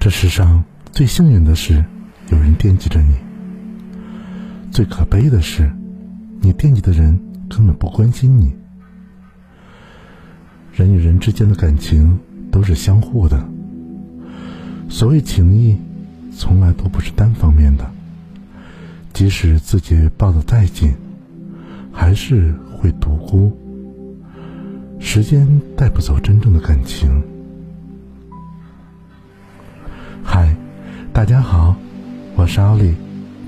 这世上最幸运的是，有人惦记着你；最可悲的是，你惦记的人根本不关心你。人与人之间的感情都是相互的，所谓情谊，从来都不是单方面的。即使自己抱得再紧，还是会独孤。时间带不走真正的感情。嗨，大家好，我是奥利，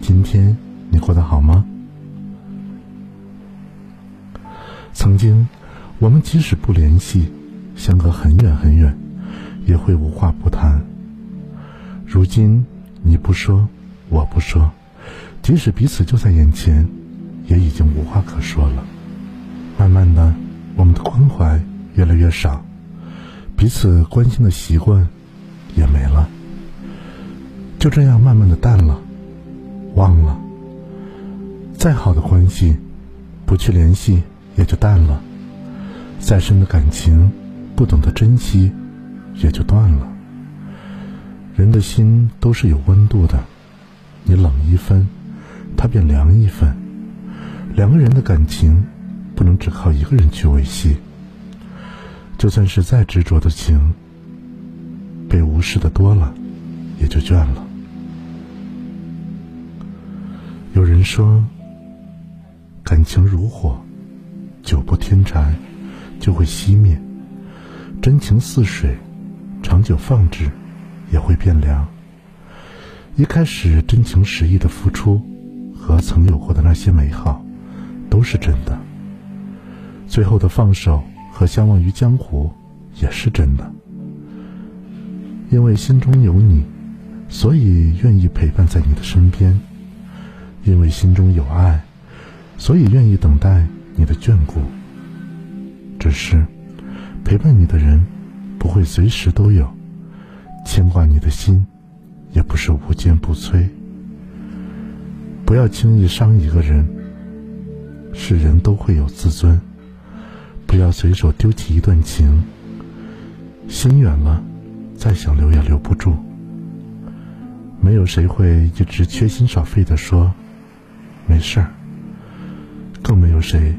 今天你过得好吗？曾经，我们即使不联系，相隔很远很远，也会无话不谈。如今，你不说，我不说。即使彼此就在眼前，也已经无话可说了。慢慢的，我们的关怀越来越少，彼此关心的习惯也没了。就这样慢慢的淡了，忘了。再好的关系，不去联系也就淡了；再深的感情，不懂得珍惜，也就断了。人的心都是有温度的，你冷一分。他便凉一分。两个人的感情，不能只靠一个人去维系。就算是再执着的情，被无视的多了，也就倦了。有人说，感情如火，久不添柴，就会熄灭；真情似水，长久放置，也会变凉。一开始真情实意的付出。和曾有过的那些美好，都是真的。最后的放手和相忘于江湖，也是真的。因为心中有你，所以愿意陪伴在你的身边；因为心中有爱，所以愿意等待你的眷顾。只是，陪伴你的人不会随时都有，牵挂你的心也不是无坚不摧。不要轻易伤一个人。是人都会有自尊，不要随手丢弃一段情。心远了，再想留也留不住。没有谁会一直缺心少肺的说没事儿，更没有谁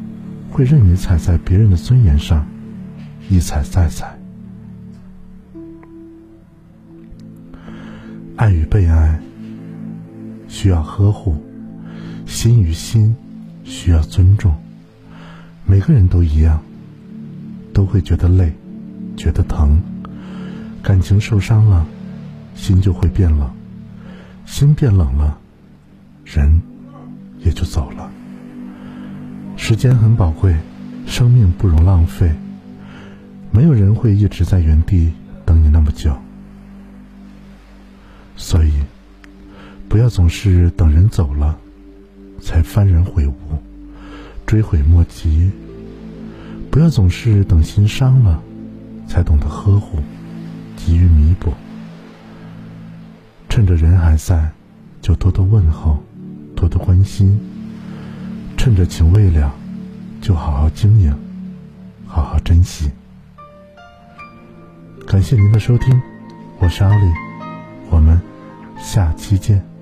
会任你踩在别人的尊严上，一踩再踩。爱与被爱需要呵护。心与心需要尊重，每个人都一样，都会觉得累，觉得疼。感情受伤了，心就会变冷，心变冷了，人也就走了。时间很宝贵，生命不容浪费，没有人会一直在原地等你那么久，所以不要总是等人走了。才幡然悔悟，追悔莫及。不要总是等心伤了，才懂得呵护，急于弥补。趁着人还在，就多多问候，多的关心。趁着情未了，就好好经营，好好珍惜。感谢您的收听，我是阿丽，我们下期见。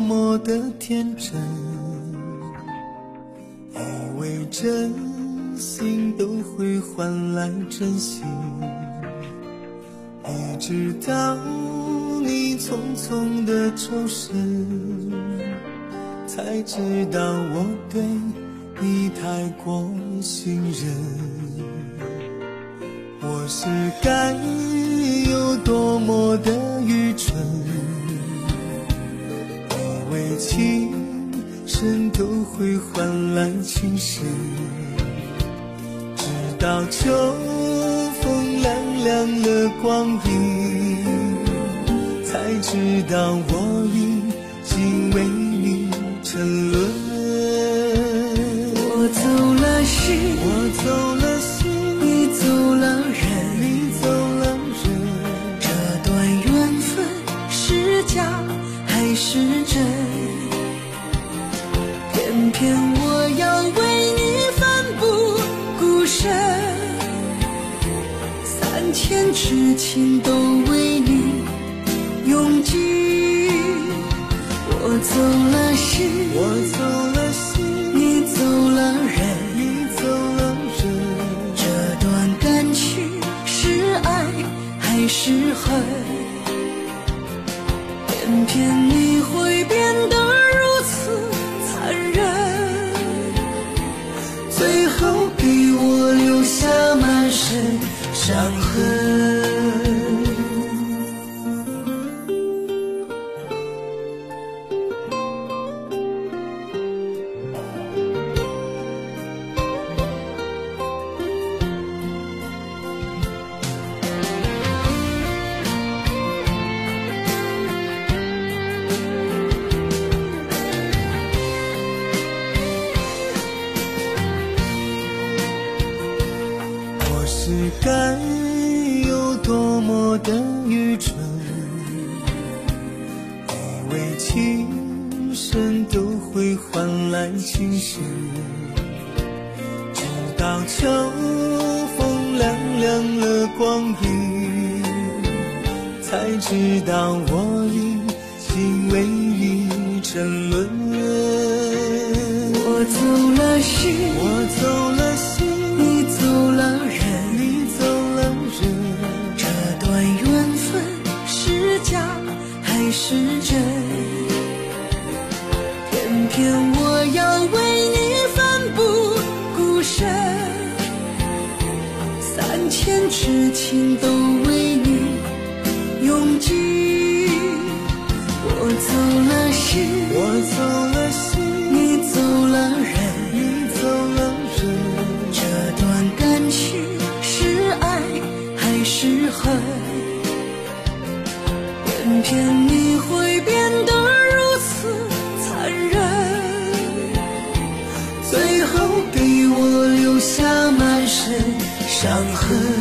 么的天真，以为真心都会换来真心，一直到你匆匆的抽身，才知道我对你太过信任。我是该有多么的。愚蠢情深都会换来情深，直到秋风凉凉了光阴，才知道我已经为天我要为你奋不顾身三千痴情都为你用尽我走了心。该有多么的愚蠢，以为情深都会换来情深，直到秋风凉凉了光阴，才知道我已经为你沉沦。我走了心，我走了是真？偏偏我要为你奋不顾身，三千痴情都为你用尽。我走了心，我走伤痕，